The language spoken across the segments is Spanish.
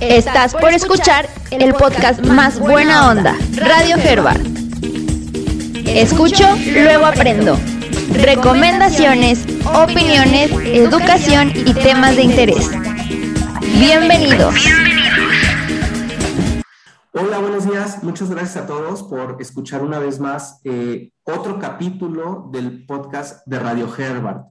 Estás por escuchar el podcast más buena onda, Radio Herbert. Escucho, luego aprendo. Recomendaciones, opiniones, educación y temas de interés. Bienvenidos. Hola, buenos días. Muchas gracias a todos por escuchar una vez más eh, otro capítulo del podcast de Radio Herbert.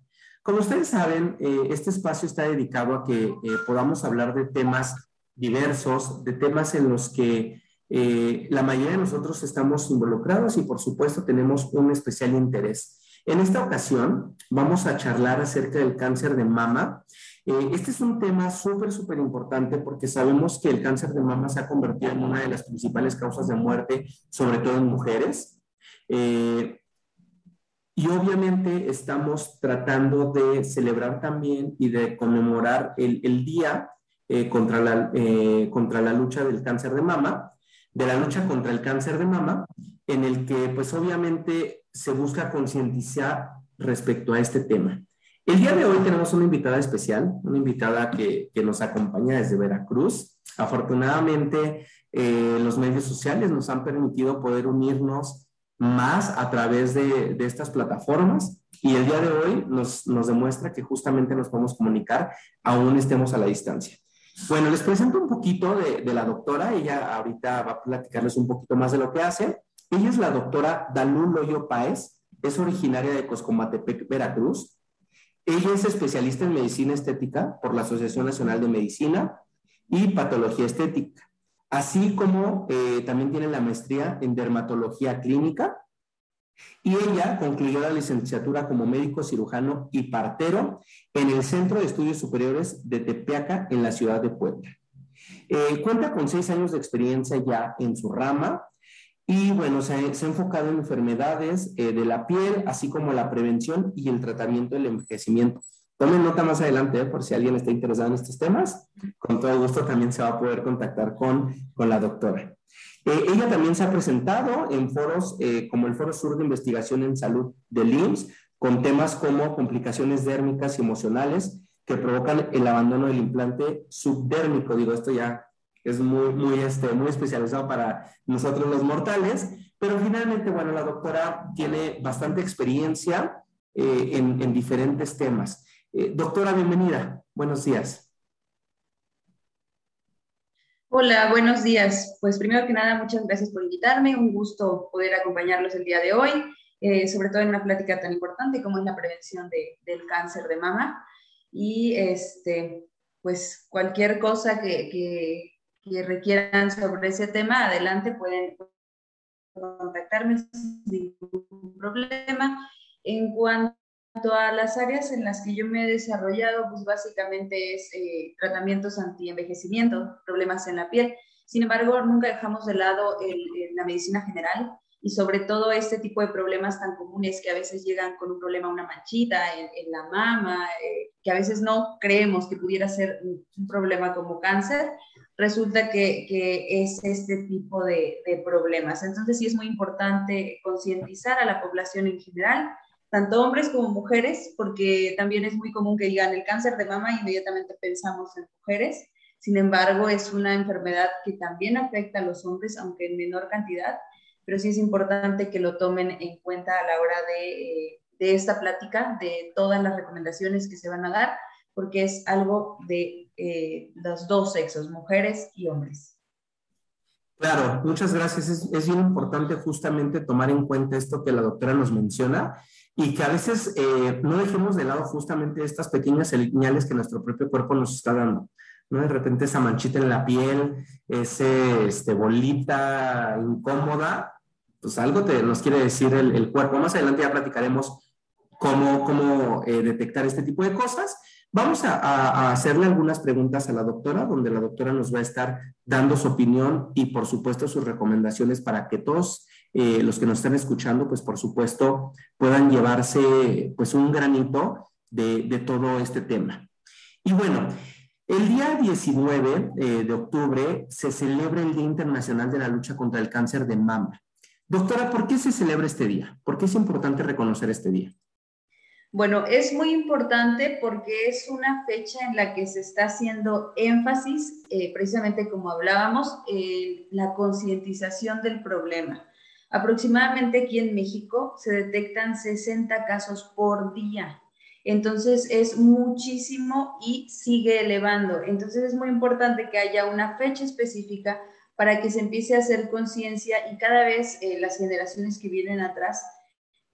Como ustedes saben, eh, este espacio está dedicado a que eh, podamos hablar de temas diversos, de temas en los que eh, la mayoría de nosotros estamos involucrados y por supuesto tenemos un especial interés. En esta ocasión vamos a charlar acerca del cáncer de mama. este es un tema súper, súper importante porque sabemos que el cáncer de mama se ha convertido en una de las principales causas de muerte, sobre todo en mujeres. Y obviamente estamos tratando de celebrar también y de conmemorar el, el día eh, contra, la, eh, contra la lucha del cáncer de mama, de la lucha contra el cáncer de mama, en el que pues obviamente se busca concientizar respecto a este tema. El día de hoy tenemos una invitada especial, una invitada que, que nos acompaña desde Veracruz. Afortunadamente, eh, los medios sociales nos han permitido poder unirnos más a través de, estas plataformas y el día de hoy nos, demuestra que justamente nos podemos comunicar aún estemos a la distancia. Bueno, les presento un poquito de, la doctora, ella ahorita va a platicarles un poquito más de lo que hace. Ella es la doctora Dalú Loyo Páez, es originaria de Coscomatepec, Veracruz. Ella es especialista en medicina estética por la Asociación Nacional de Medicina y Patología Estética así como eh, también tiene la maestría en dermatología clínica. Y ella concluyó la licenciatura como médico cirujano y partero en el Centro de Estudios Superiores de Tepeaca, en la ciudad de Puebla. Eh, cuenta con seis años de experiencia ya en su rama y bueno, se, ha enfocado en enfermedades eh, de la piel, así como la prevención y el tratamiento del envejecimiento. Tomen nota más adelante, ¿eh? por si alguien está interesado en estos temas. Con todo gusto también se va a poder contactar con, con la doctora. Eh, ella también se ha presentado en foros eh, como el Foro Sur de Investigación en Salud de IMSS, con temas como complicaciones dérmicas y emocionales que provocan el abandono del implante subdérmico. Digo, esto ya es muy, muy, este, muy especializado para nosotros los mortales, pero finalmente, bueno, la doctora tiene bastante experiencia en, en diferentes temas. Eh, doctora, bienvenida. Buenos días. Hola, buenos días. Pues primero que nada, muchas gracias por invitarme. Un gusto poder acompañarlos el día de hoy, eh, sobre todo en una plática tan importante como es la prevención del cáncer de mama. Y este, pues cualquier cosa que, que, que requieran sobre ese tema, adelante pueden contactarme sin ningún problema. En cuanto a las áreas en las que yo me he desarrollado, pues básicamente es eh, tratamientos anti-envejecimiento, problemas en la piel. Sin embargo, nunca dejamos de lado la medicina general y sobre todo este tipo de problemas tan comunes que a veces llegan con un problema, una manchita en, la mama, eh, que a veces no creemos que pudiera ser un, problema como cáncer, resulta que, que es este tipo de, de problemas. Entonces sí es muy importante concientizar a la población en general tanto hombres como mujeres, porque también es muy común que digan el cáncer de mama y inmediatamente pensamos en mujeres. Sin embargo, es una enfermedad que también afecta a los hombres, aunque en menor cantidad, pero sí es importante que lo tomen en cuenta a la hora de, de esta plática, de todas las recomendaciones que se van a dar, porque es algo de eh, los dos sexos, mujeres y hombres. Claro, muchas gracias. Es, bien importante justamente tomar en cuenta esto que la doctora nos menciona y que a veces eh, no dejemos de lado justamente estas pequeñas señales que nuestro propio cuerpo nos está dando. ¿no? De repente esa manchita en la piel, ese este, bolita incómoda, pues algo te, nos quiere decir el, cuerpo. Más adelante ya platicaremos cómo, cómo eh, detectar este tipo de cosas. Vamos a, hacerle algunas preguntas a la doctora, donde la doctora nos va a estar dando su opinión y por supuesto sus recomendaciones para que todos eh, los que nos están escuchando, pues por supuesto, puedan llevarse pues un granito de, de todo este tema. Y bueno, el día 19 eh, de octubre se celebra el Día Internacional de la Lucha contra el Cáncer de Mama. Doctora, ¿por qué se celebra este día? ¿Por qué es importante reconocer este día? Bueno, es muy importante porque es una fecha en la que se está haciendo énfasis, eh, precisamente como hablábamos, en la concientización del problema. Aproximadamente aquí en México se detectan 60 casos por día. Entonces es muchísimo y sigue elevando. Entonces es muy importante que haya una fecha específica para que se empiece a hacer conciencia y cada vez eh, las generaciones que vienen atrás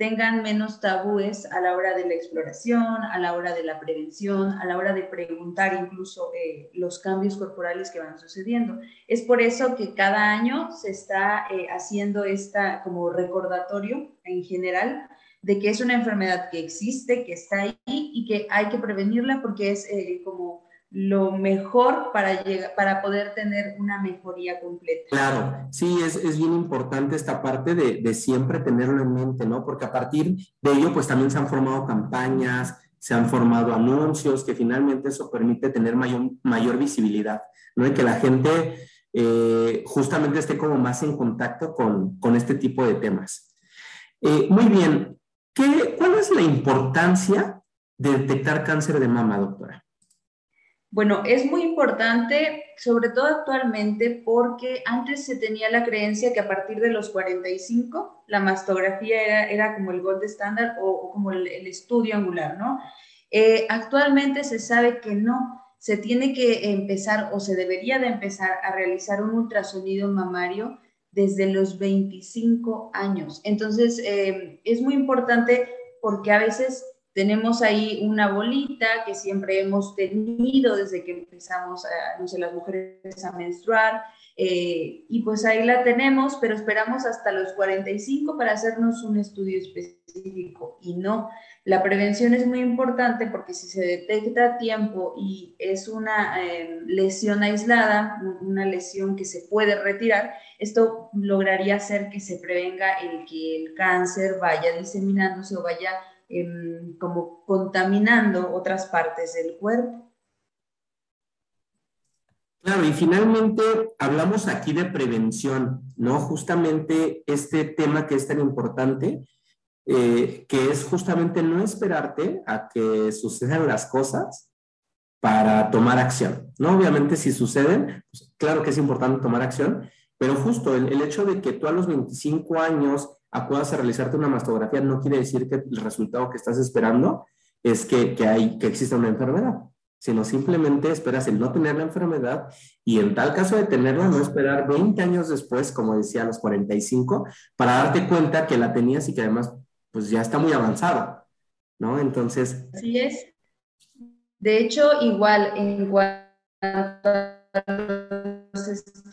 tengan menos tabúes a la hora de la exploración, a la hora de la prevención, a la hora de preguntar incluso eh, los cambios corporales que van sucediendo. Es por eso que cada año se está eh, haciendo esta como recordatorio en general de que es una enfermedad que existe, que está ahí y que hay que prevenirla porque es eh, como lo mejor para, llegar, para poder tener una mejoría completa. Claro, sí, es, es bien importante esta parte de, de, siempre tenerlo en mente, ¿no? Porque a partir de ello, pues también se han formado campañas, se han formado anuncios, que finalmente eso permite tener mayor, mayor visibilidad, ¿no? Y que la gente eh, justamente esté como más en contacto con, con este tipo de temas. Eh, muy bien, ¿Qué, ¿cuál es la importancia de detectar cáncer de mama, doctora? Bueno, es muy importante, sobre todo actualmente, porque antes se tenía la creencia que a partir de los 45 la mastografía era, era como el gold estándar o, como el, estudio angular, ¿no? Eh, actualmente se sabe que no, se tiene que empezar o se debería de empezar a realizar un ultrasonido mamario desde los 25 años. Entonces, eh, es muy importante porque a veces tenemos ahí una bolita que siempre hemos tenido desde que empezamos, a, no sé, las mujeres a menstruar, eh, y pues ahí la tenemos, pero esperamos hasta los 45 para hacernos un estudio específico. Y no, la prevención es muy importante porque si se detecta a tiempo y es una eh, lesión aislada, una lesión que se puede retirar, esto lograría hacer que se prevenga el que el cáncer vaya diseminándose o vaya Em, como contaminando otras partes del cuerpo. Claro, y finalmente hablamos aquí de prevención, ¿no? Justamente este tema que es tan importante, eh, que es justamente no esperarte a que sucedan las cosas para tomar acción, ¿no? Obviamente si suceden, pues, claro que es importante tomar acción, pero justo el, el, hecho de que tú a los 25 años acudas a realizarte una mastografía no quiere decir que el resultado que estás esperando es que, que, hay, que exista una enfermedad, sino simplemente esperas el no tener la enfermedad y en tal caso de tenerla, no esperar 20 años después, como decía, a los 45, para darte cuenta que la tenías y que además pues ya está muy avanzado, ¿no? Entonces... Así es. De hecho, igual, en cuanto los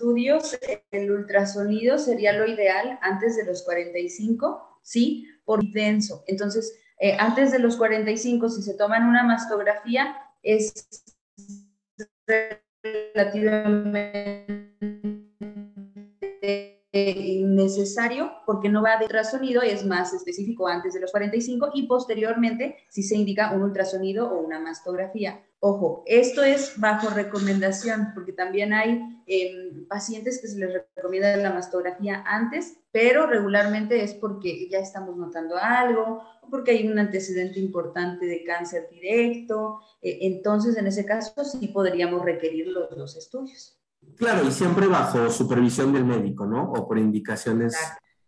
estudios, el ultrasonido sería lo ideal antes de los 45, ¿sí? Por denso. Entonces, eh, antes de los 45, si se toman una mastografía, es relativamente innecesario porque no va de ultrasonido, es más específico antes de los 45 y posteriormente si se indica un ultrasonido o una mastografía. Ojo, esto es bajo recomendación porque también hay em, pacientes que se les recomienda la mastografía antes, pero regularmente es porque ya estamos notando algo o porque hay un antecedente importante de cáncer directo. Eh, entonces, en ese caso sí podríamos requerir los, los estudios. Claro, y siempre bajo supervisión del médico, ¿no? O por indicaciones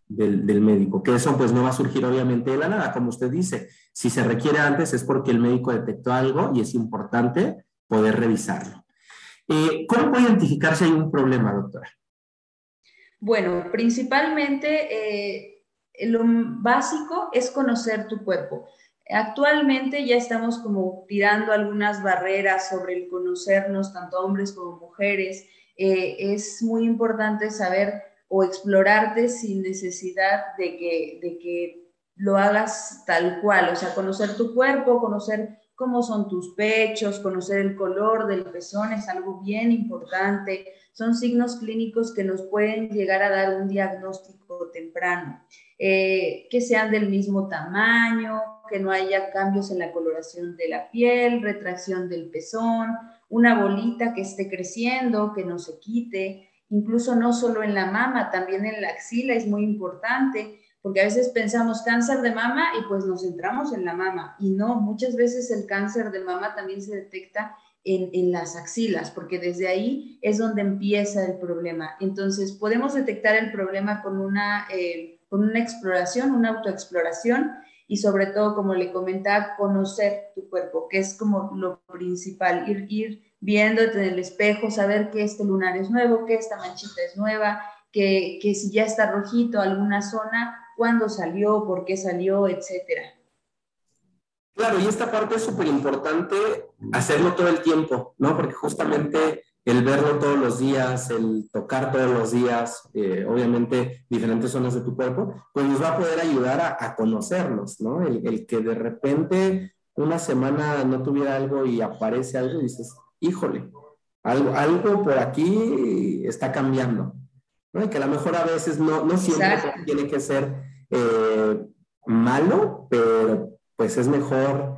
del, del, médico, que eso pues no va a surgir obviamente de la nada, como usted dice. Si se requiere antes es porque el médico detectó algo y es importante poder revisarlo. Eh, ¿Cómo puede identificar si hay un problema, doctora? Bueno, principalmente eh, lo básico es conocer tu cuerpo. Actualmente ya estamos como tirando algunas barreras sobre el conocernos, tanto hombres como mujeres, eh, es muy importante saber o explorarte sin necesidad de que, de que lo hagas tal cual, o sea, conocer tu cuerpo, conocer cómo son tus pechos, conocer el color del pezón es algo bien importante. Son signos clínicos que nos pueden llegar a dar un diagnóstico temprano. Eh, que sean del mismo tamaño, que no haya cambios en la coloración de la piel, retracción del pezón, una bolita que esté creciendo, que no se quite, incluso no solo en la mama, también en la axila es muy importante, porque a veces pensamos cáncer de mama y pues nos centramos en la mama y no, muchas veces el cáncer de mama también se detecta en, las axilas, porque desde ahí es donde empieza el problema. Entonces, podemos detectar el problema con una, eh, con una exploración, una autoexploración y sobre todo, como le comentaba, conocer tu cuerpo, que es como lo principal, ir, ir viéndote en el espejo, saber que este lunar es nuevo, que esta manchita es nueva, que, que si ya está rojito alguna zona, cuándo salió, por qué salió, etcétera. Claro, y esta parte es súper importante hacerlo todo el tiempo, ¿no? Porque justamente el verlo todos los días, el tocar todos los días, eh, obviamente diferentes zonas de tu cuerpo, pues nos va a poder ayudar a, conocerlos, ¿no? El, que de repente una semana no tuviera algo y aparece algo y dices, híjole, algo, algo por aquí está cambiando, ¿no? Y que a lo mejor a veces no, no siempre tiene que ser eh, malo, pero pues es mejor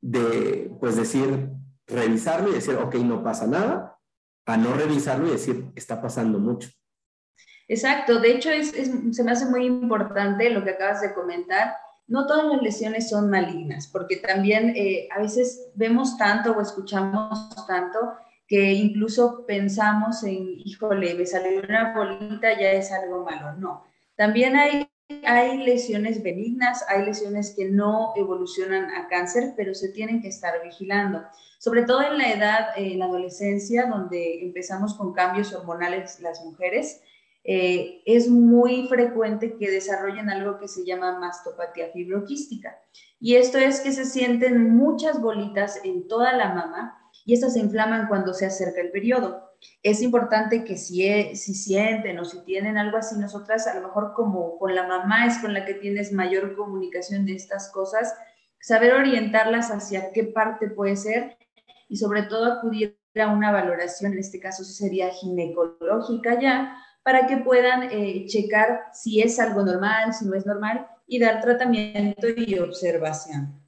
de, pues decir, revisarlo y decir, ok, no pasa nada, a no revisarlo y decir, está pasando mucho. Exacto, de hecho es, se me hace muy importante lo que acabas de comentar. No todas las lesiones son malignas, porque también eh, a veces vemos tanto o escuchamos tanto que incluso pensamos en, híjole, me salió una bolita, ya es algo malo. No, también hay hay lesiones benignas, hay lesiones que no evolucionan a cáncer, pero se tienen que estar vigilando. Sobre todo en la edad, en la adolescencia, donde empezamos con cambios hormonales las mujeres, eh, es muy frecuente que desarrollen algo que se llama mastopatía fibroquística. Y esto es que se sienten muchas bolitas en toda la mama y estas se inflaman cuando se acerca el periodo es importante que si, e, si sienten o si tienen algo así, nosotras a lo mejor como con la mamá es con la que tienes mayor comunicación de estas cosas, saber orientarlas hacia qué parte puede ser y sobre todo acudir a una valoración, en este caso sería ginecológica ya, para que puedan eh, checar si es algo normal, si no es normal y dar tratamiento y observación.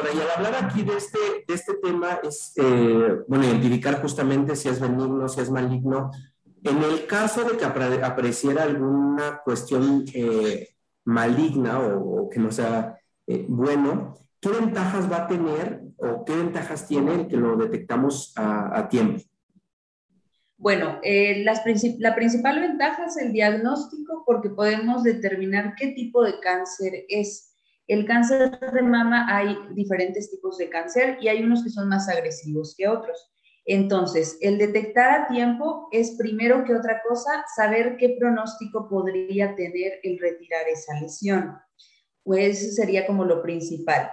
Doctora, y al hablar aquí de este, de este tema es, eh, bueno, identificar justamente si es benigno, si es maligno. En el caso de que apareciera alguna cuestión eh, maligna o, que no sea eh, bueno, ¿qué ventajas va a tener o qué ventajas tiene el que lo detectamos a, tiempo? Bueno, las la principal ventaja es el diagnóstico porque podemos determinar qué tipo de cáncer es el cáncer de mama hay diferentes tipos de cáncer y hay unos que son más agresivos que otros. Entonces, el detectar a tiempo es primero que otra cosa saber qué pronóstico podría tener el retirar esa lesión. Pues sería como lo principal.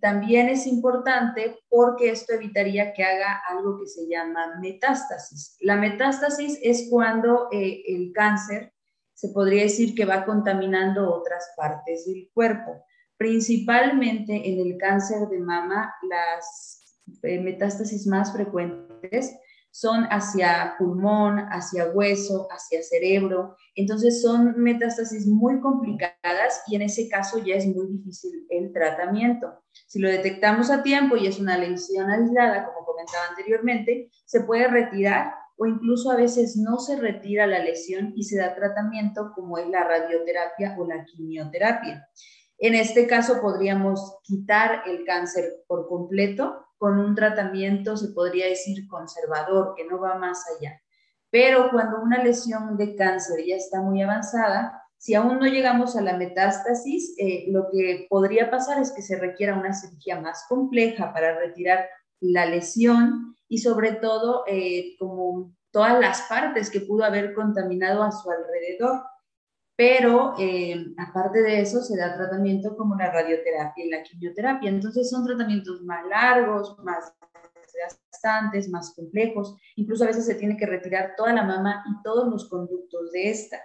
También es importante porque esto evitaría que haga algo que se llama metástasis. La metástasis es cuando eh, el cáncer se podría decir que va contaminando otras partes del cuerpo. Principalmente en el cáncer de mama, las eh, metástasis más frecuentes son hacia pulmón, hacia hueso, hacia cerebro. Entonces son metástasis muy complicadas y en ese caso ya es muy difícil el tratamiento. Si lo detectamos a tiempo y es una lesión aislada, como comentaba anteriormente, se puede retirar o incluso a veces no se retira la lesión y se da tratamiento como es la radioterapia o la quimioterapia. En este caso podríamos quitar el cáncer por completo con un tratamiento, se podría decir, conservador, que no va más allá. Pero cuando una lesión de cáncer ya está muy avanzada, si aún no llegamos a la metástasis, eh, lo que podría pasar es que se requiera una cirugía más compleja para retirar la lesión y sobre todo eh, como todas las partes que pudo haber contaminado a su alrededor. Pero eh, aparte de eso, se da tratamiento como la radioterapia y la quimioterapia. Entonces son tratamientos más largos, más desgastantes, más complejos. Incluso a veces se tiene que retirar toda la mama y todos los conductos de esta.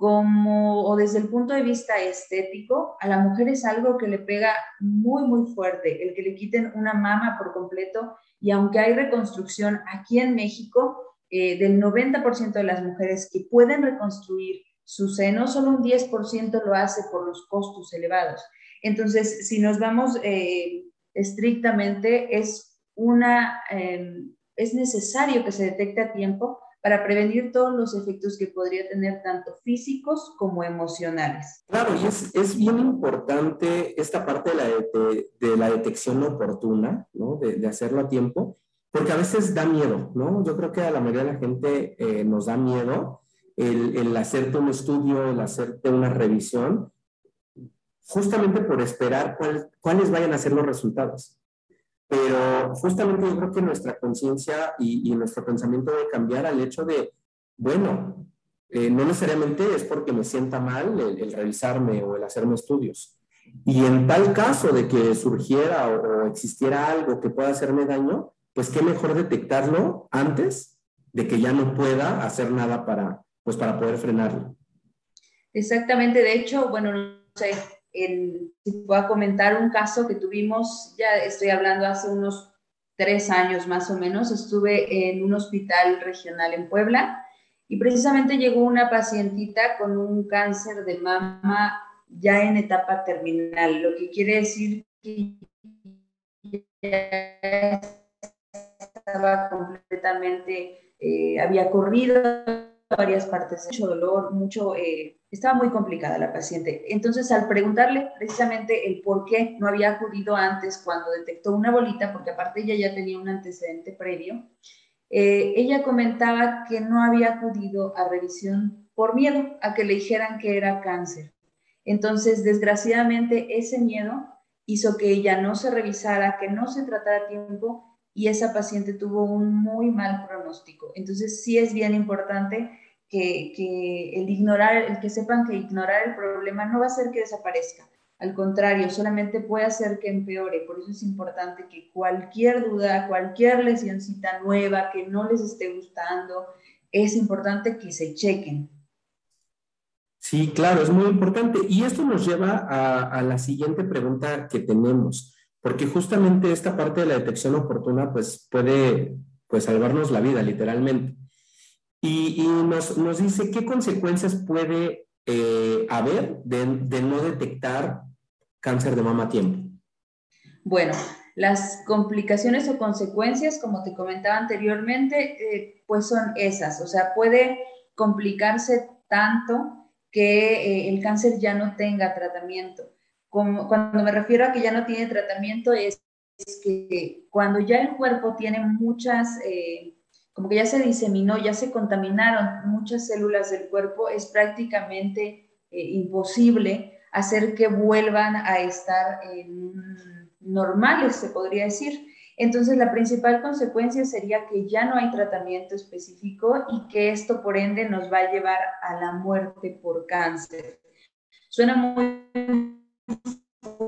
Como, o desde el punto de vista estético, a la mujer es algo que le pega muy, muy fuerte, el que le quiten una mama por completo y aunque hay reconstrucción aquí en México, eh, del 90% de las mujeres que pueden reconstruir su seno, solo un 10% lo hace por los costos elevados. Entonces, si nos vamos eh, estrictamente, es, una, em, es necesario que se detecte a tiempo para prevenir todos los efectos que podría tener tanto físicos como emocionales. Claro, y es, bien importante esta parte de la, de, la detección oportuna, ¿no? De, de, hacerlo a tiempo, porque a veces da miedo, ¿no? Yo creo que a la mayoría de la gente eh, nos da miedo el, el hacerte un estudio, el hacerte una revisión, justamente por esperar cuáles vayan a ser los resultados. Pero justamente yo creo que nuestra conciencia y, nuestro pensamiento debe cambiar al hecho de, bueno, eh, no necesariamente es porque me sienta mal el, revisarme o el hacerme estudios. Y en tal caso de que surgiera o, existiera algo que pueda hacerme daño, pues qué mejor detectarlo antes de que ya no pueda hacer nada para, pues para poder frenarlo. Exactamente, de hecho, bueno, no sé, si a comentar un caso que tuvimos, ya estoy hablando hace unos tres años más o menos, estuve en un hospital regional en Puebla y precisamente llegó una pacientita con un cáncer de mama ya en etapa terminal, lo que quiere decir que ya estaba completamente, eh, había corrido varias partes, mucho dolor, mucho, eh, estaba muy complicada la paciente. Entonces, al preguntarle precisamente el por qué no había acudido antes cuando detectó una bolita, porque aparte ella ya tenía un antecedente previo, eh, ella comentaba que no había acudido a revisión por miedo a que le dijeran que era cáncer. Entonces, desgraciadamente, ese miedo hizo que ella no se revisara, que no se tratara a tiempo y esa paciente tuvo un muy mal pronóstico. Entonces sí es bien importante que, el ignorar, el que sepan que ignorar el problema no va a hacer que desaparezca. Al contrario, solamente puede hacer que empeore. Por eso es importante que cualquier duda, cualquier lesioncita nueva que no les esté gustando, es importante que se chequen. Sí, claro, es muy importante. Y esto nos lleva a, a la siguiente pregunta que tenemos porque justamente esta parte de la detección oportuna pues puede pues salvarnos la vida literalmente. Y, nos, nos, dice qué consecuencias puede eh, haber de, no detectar cáncer de mama a tiempo. Bueno, las complicaciones o consecuencias, como te comentaba anteriormente, eh, pues son esas. O sea, puede complicarse tanto que eh, el cáncer ya no tenga tratamiento cuando me refiero a que ya no tiene tratamiento, es, que cuando ya el cuerpo tiene muchas, como que ya se diseminó, ya se contaminaron muchas células del cuerpo, es prácticamente eh, imposible hacer que vuelvan a estar normales, se podría decir. Entonces, la principal consecuencia sería que ya no hay tratamiento específico y que esto, por ende, nos va a llevar a la muerte por cáncer. Suena muy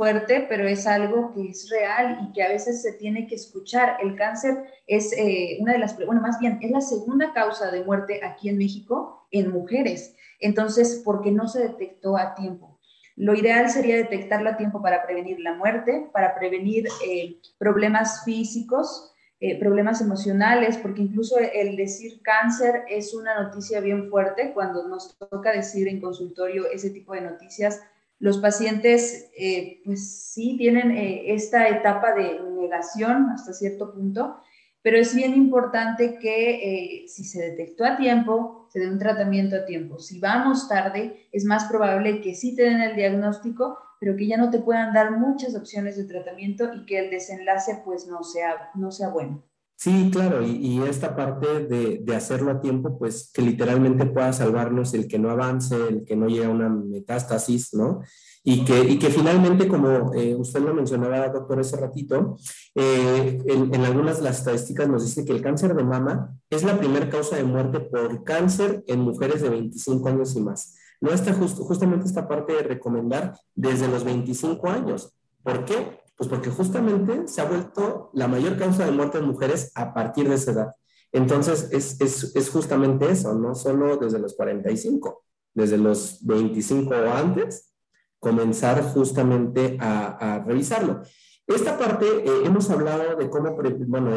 fuerte, pero es algo que es real y que a veces se tiene que escuchar. El cáncer es eh, una de las, bueno, más bien, es la segunda causa de muerte aquí en México en mujeres. Entonces, porque no se detectó a tiempo. Lo ideal sería detectarlo a tiempo para prevenir la muerte, para prevenir eh, problemas físicos, eh, problemas emocionales, porque incluso el decir cáncer es una noticia bien fuerte cuando nos toca decir en consultorio ese tipo de noticias los pacientes, eh, pues sí, tienen eh, esta etapa de negación hasta cierto punto, pero es bien importante que eh, si se detectó a tiempo, se dé un tratamiento a tiempo. Si vamos tarde, es más probable que sí te den el diagnóstico, pero que ya no te puedan dar muchas opciones de tratamiento y que el desenlace pues no sea, no sea bueno. Sí, claro, y, esta parte de, hacerlo a tiempo, pues que literalmente pueda salvarnos el que no avance, el que no llegue a una metástasis, ¿no? Y que, finalmente, como eh, usted lo mencionaba, doctor, ese ratito, eh, en, algunas de las estadísticas nos dice que el cáncer de mama es la primera causa de muerte por cáncer en mujeres de 25 años y más. No está justamente esta parte de recomendar desde los 25 años. ¿Por qué? Pues porque justamente se ha vuelto la mayor causa de muerte en mujeres a partir de esa edad. Entonces, es, es, es justamente eso, no solo desde los 45, desde los 25 o antes, comenzar justamente a, a revisarlo. Esta parte eh, hemos hablado de cómo, bueno,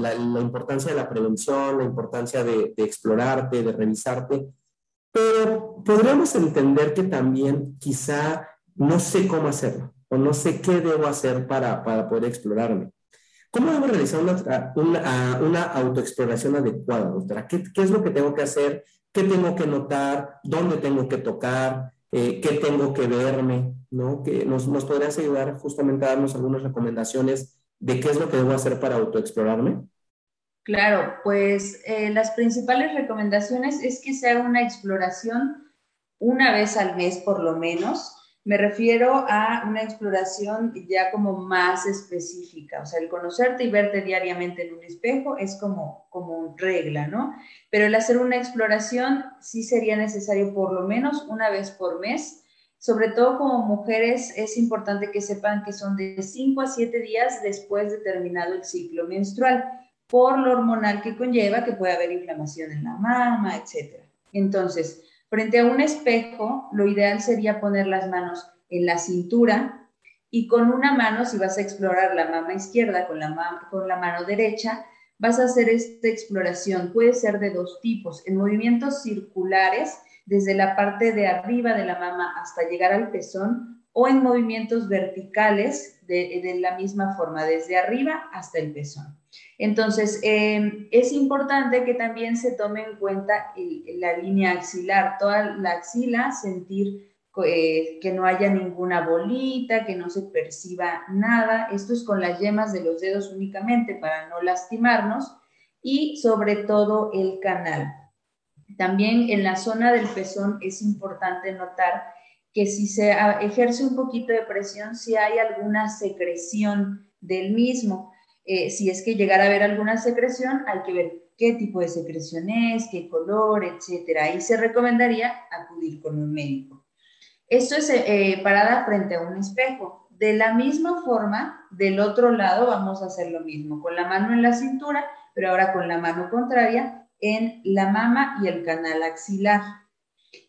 la, la, importancia de la prevención, la importancia de, de, explorarte, de revisarte, pero podríamos entender que también quizá no sé cómo hacerlo o no sé qué debo hacer para, para poder explorarme. ¿Cómo debo realizar una, una, una autoexploración adecuada, doctora? ¿Qué, ¿Qué, es lo que tengo que hacer? ¿Qué tengo que notar? ¿Dónde tengo que tocar? Eh, ¿Qué tengo que verme? ¿no? Que nos, nos podrías ayudar justamente a darnos algunas recomendaciones de qué es lo que debo hacer para autoexplorarme. Claro, pues eh, las principales recomendaciones es que se haga una exploración una vez al mes por lo menos, me refiero a una exploración ya como más específica, o sea, el conocerte y verte diariamente en un espejo es como, como regla, ¿no? Pero el hacer una exploración sí sería necesario por lo menos una vez por mes. Sobre todo como mujeres es importante que sepan que son de 5 a 7 días después de terminado el ciclo menstrual, por lo hormonal que conlleva que puede haber inflamación en la mama, etc. Entonces, Frente a un espejo, lo ideal sería poner las manos en la cintura y con una mano, si vas a explorar la mama izquierda con la, con la mano derecha, vas a hacer esta exploración. Puede ser de dos tipos, en movimientos circulares, desde la parte de arriba de la mama hasta llegar al pezón, o en movimientos verticales de, la misma forma, desde arriba hasta el pezón. Entonces, em, es importante que también se tome en cuenta la línea axilar, toda la axila, sentir eh, que no haya ninguna bolita, que no se perciba nada. Esto es con las yemas de los dedos únicamente para no lastimarnos y sobre todo el canal. También en la zona del pezón es importante notar que si se ejerce un poquito de presión, si hay alguna secreción del mismo. Eh, si es que llegara a haber alguna secreción, hay que ver qué tipo de secreción es, qué color, etcétera. Ahí se recomendaría acudir con un médico. Esto es eh, parada frente a un espejo. De la misma forma, del otro lado vamos a hacer lo mismo, con la mano en la cintura, pero ahora con la mano contraria en la mama y el canal axilar.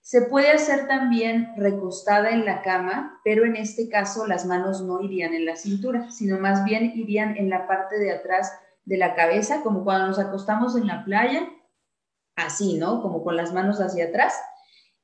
Se puede hacer también recostada en la cama, pero en este caso las manos no irían en la cintura, sino más bien irían en la parte de atrás de la cabeza, como cuando nos acostamos en la playa, así, ¿no? Como con las manos hacia atrás.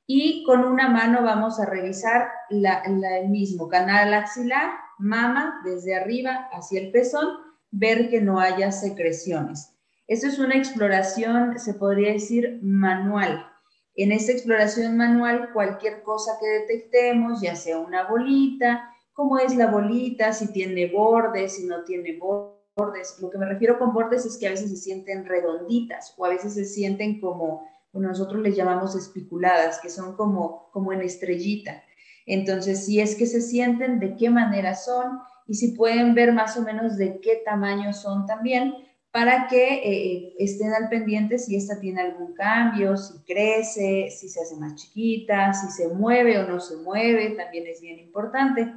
Y con una mano vamos a revisar el mismo canal axilar, mama, desde arriba hacia el pezón, ver que no haya secreciones. Esto es una exploración, se podría decir, manual en esta exploración manual, cualquier cosa que detectemos, ya sea una bolita, cómo es la bolita, si tiene bordes, si no tiene bordes. Lo que me refiero con bordes es que a veces se sienten redonditas o a veces se sienten como, nosotros les llamamos espiculadas, que son como, como en estrellita. Entonces, si es que se sienten, de qué manera son y si pueden ver más o menos de qué tamaño son también, para que eh, estén al pendiente si esta tiene algún cambio, si crece, si se hace más chiquita, si se mueve o no se mueve, también es bien importante.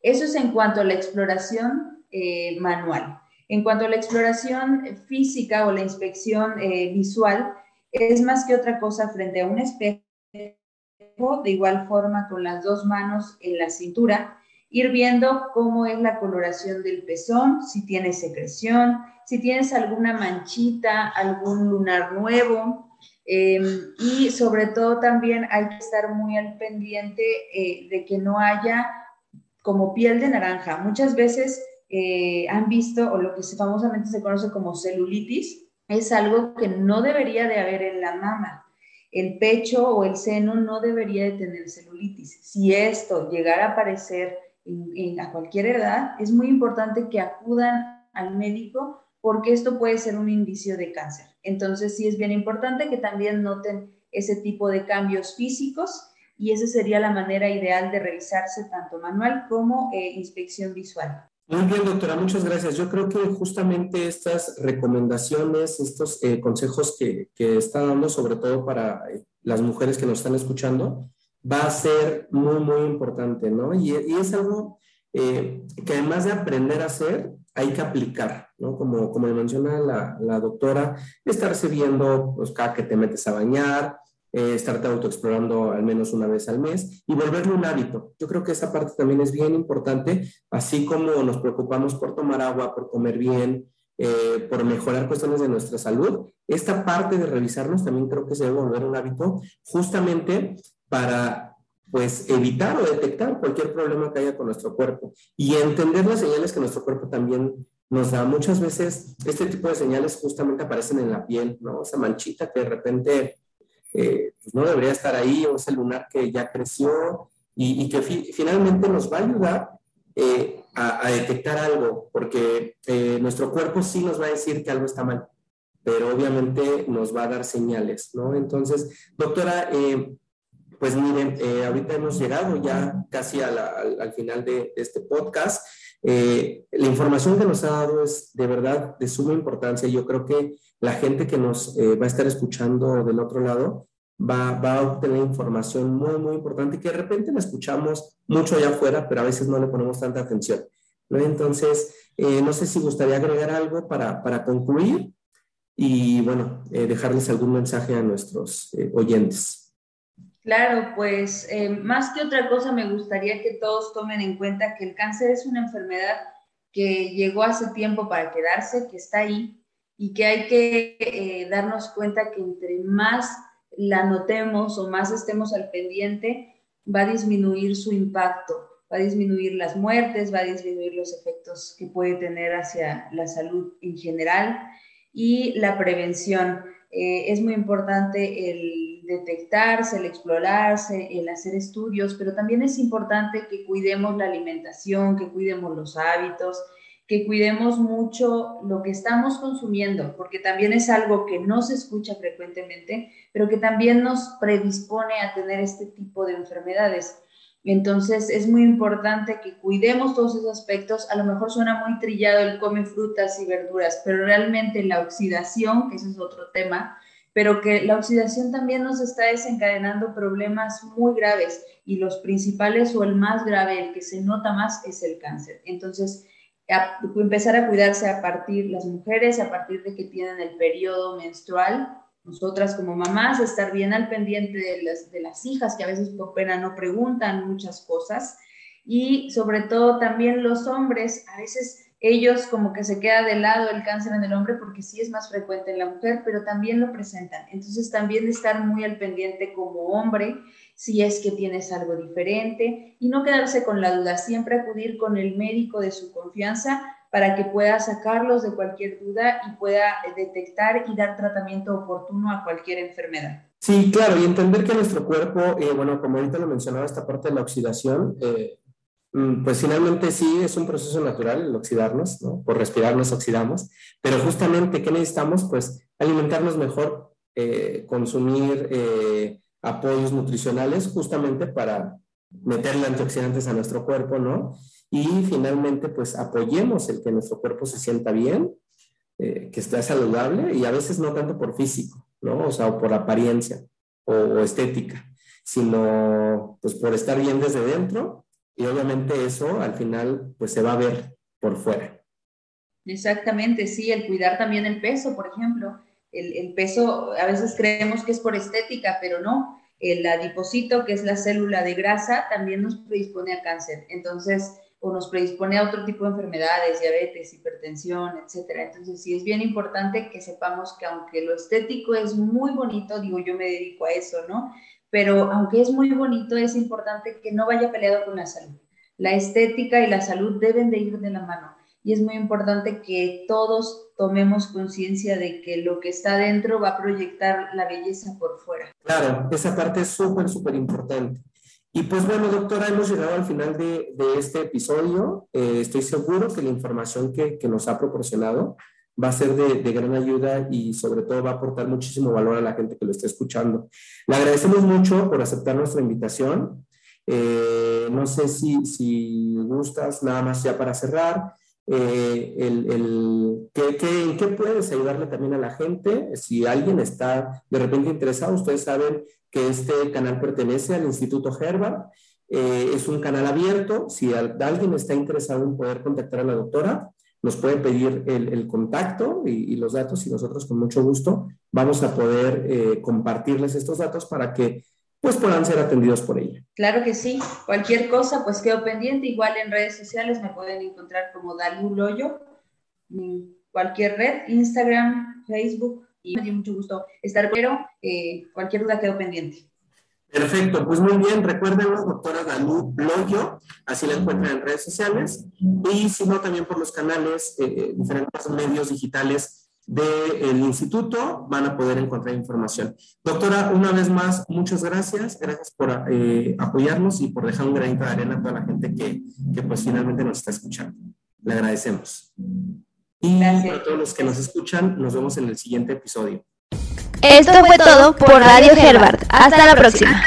Eso es en cuanto a la exploración eh, manual. En cuanto a la exploración física o la inspección eh, visual, es más que otra cosa frente a un espejo, de igual forma con las dos manos en la cintura, ir viendo cómo es la coloración del pezón, si tiene secreción, si tienes alguna manchita, algún lunar nuevo. Em, y sobre todo también hay que estar muy al pendiente eh, de que no haya como piel de naranja. Muchas veces eh, han visto, o lo que famosamente se conoce como celulitis, es algo que no debería de haber en la mama. El pecho o el seno no debería de tener celulitis. Si esto llegara a aparecer a cualquier edad, es muy importante que acudan al médico porque esto puede ser un indicio de cáncer. Entonces sí es bien importante que también noten ese tipo de cambios físicos y esa sería la manera ideal de revisarse tanto manual como eh, inspección visual. Muy bien, doctora, muchas gracias. Yo creo que justamente estas recomendaciones, estos eh, consejos que, que, está dando, sobre todo para eh, las mujeres que nos están escuchando, va a ser muy, muy importante, ¿no? Y, y es algo que además de aprender a hacer, hay que aplicar, ¿no? Como, como menciona la, la doctora, estarse viendo pues, cada que te metes a bañar, eh, estarte autoexplorando al menos una vez al mes y volverlo un hábito. Yo creo que esa parte también es bien importante, así como nos preocupamos por tomar agua, por comer bien, eh, por mejorar cuestiones de nuestra salud. Esta parte de revisarnos también creo que se debe volver un hábito justamente para pues evitar o detectar cualquier problema que haya con nuestro cuerpo y entender las señales que nuestro cuerpo también nos da muchas veces, este tipo de señales justamente aparecen en la piel, ¿no? Esa manchita que de repente eh, pues no debería estar ahí, o ese lunar que ya creció y, que finalmente nos va a ayudar eh, a, detectar algo, porque eh, nuestro cuerpo sí nos va a decir que algo está mal, pero obviamente nos va a dar señales, ¿no? Entonces, doctora, pues miren, ahorita hemos llegado ya casi al, final de este podcast. Eh, la información que nos ha dado es de verdad de suma importancia. Yo creo que la gente que nos eh, va a estar escuchando del otro lado va, va, a obtener información muy, muy importante que de repente la escuchamos mucho allá afuera, pero a veces no le ponemos tanta atención. ¿no? Entonces, eh, no sé si gustaría agregar algo para, para concluir y, bueno, dejarles algún mensaje a nuestros oyentes. Claro, pues eh, más que otra cosa me gustaría que todos tomen en cuenta que el cáncer es una enfermedad que llegó hace tiempo para quedarse, que está ahí y que hay que eh, darnos cuenta que entre más la notemos o más estemos al pendiente, va a disminuir su impacto, va a disminuir las muertes, va a disminuir los efectos que puede tener hacia la salud en general y la prevención. Eh, es muy importante el detectarse, el explorarse, el hacer estudios, pero también es importante que cuidemos la alimentación, que cuidemos los hábitos, que cuidemos mucho lo que estamos consumiendo, porque también es algo que no se escucha frecuentemente, pero que también nos predispone a tener este tipo de enfermedades. Entonces es muy importante que cuidemos todos esos aspectos. A lo mejor suena muy trillado el come frutas y verduras, pero realmente la oxidación, que ese es otro tema, pero que la oxidación también nos está desencadenando problemas muy graves y los principales o el más grave, el que se nota más, es el cáncer. Entonces, empezar a cuidarse a partir, las mujeres, a partir de que tienen el periodo menstrual, nosotras como mamás, estar bien al pendiente de las, de las hijas que a veces por pena no preguntan muchas cosas y sobre todo también los hombres, a veces ellos como que se queda de lado el cáncer en el hombre porque sí es más frecuente en la mujer, pero también lo presentan. Entonces también estar muy al pendiente como hombre si es que tienes algo diferente y no quedarse con la duda, siempre acudir con el médico de su confianza para que pueda sacarlos de cualquier duda y pueda detectar y dar tratamiento oportuno a cualquier enfermedad. Sí, claro, y entender que nuestro cuerpo, eh, bueno, como ahorita lo mencionaba, esta parte de la oxidación, eh, pues finalmente sí es un proceso natural el oxidarnos, ¿no? Por respirar nos oxidamos, pero justamente, ¿qué necesitamos? Pues alimentarnos mejor, eh, consumir eh, apoyos nutricionales justamente para meterle antioxidantes a nuestro cuerpo, ¿no? Y finalmente, pues apoyemos el que nuestro cuerpo se sienta bien, eh, que esté saludable y a veces no tanto por físico, ¿no? O sea, o por apariencia o, o estética, sino pues por estar bien desde dentro y obviamente eso al final pues se va a ver por fuera. Exactamente, sí, el cuidar también el peso, por ejemplo. El, peso, a veces creemos que es por estética, pero no. El adipocito, que es la célula de grasa, también nos predispone a cáncer. Entonces, o nos predispone a otro tipo de enfermedades, diabetes, hipertensión, etcétera. Entonces, sí es bien importante que sepamos que aunque lo estético es muy bonito, digo, yo me dedico a eso, ¿no? Pero aunque es muy bonito, es importante que no vaya peleado con la salud. La estética y la salud deben de ir de la mano y es muy importante que todos tomemos conciencia de que lo que está dentro va a proyectar la belleza por fuera. Claro, esa parte es súper, súper importante. Y pues bueno, doctora, hemos llegado al final de, este episodio. Eh, estoy seguro que la información que, que nos ha proporcionado va a ser de, gran ayuda y sobre todo va a aportar muchísimo valor a la gente que lo esté escuchando. Le agradecemos mucho por aceptar nuestra invitación. Eh, no sé si, si gustas, nada más ya para cerrar, eh, el, el, ¿qué, qué, qué puedes ayudarle también a la gente? Si alguien está de repente interesado, ustedes saben que este canal pertenece al Instituto Herbert. Eh, es un canal abierto. Si alguien está interesado en poder contactar a la doctora, nos puede pedir el, contacto y, los datos y nosotros con mucho gusto vamos a poder eh, compartirles estos datos para que pues puedan ser atendidos por ella. Claro que sí. Cualquier cosa, pues quedo pendiente. Igual en redes sociales me pueden encontrar como Dalú Loyo, cualquier red, Instagram, Facebook, y me dio mucho gusto estar, pero eh, cualquier duda quedo pendiente. Perfecto, pues muy bien, recuerden, doctora Dalú Loyo, así la encuentran en redes sociales, y si no, también por los canales, eh, diferentes medios digitales del instituto van a poder encontrar información. Doctora, una vez más, muchas gracias, gracias por eh, apoyarnos y por dejar un granito de arena a toda la gente que, que pues finalmente nos está escuchando. Le agradecemos. Y a todos los que nos escuchan, nos vemos en el siguiente episodio. Esto fue todo por Radio Herbert. Hasta la próxima.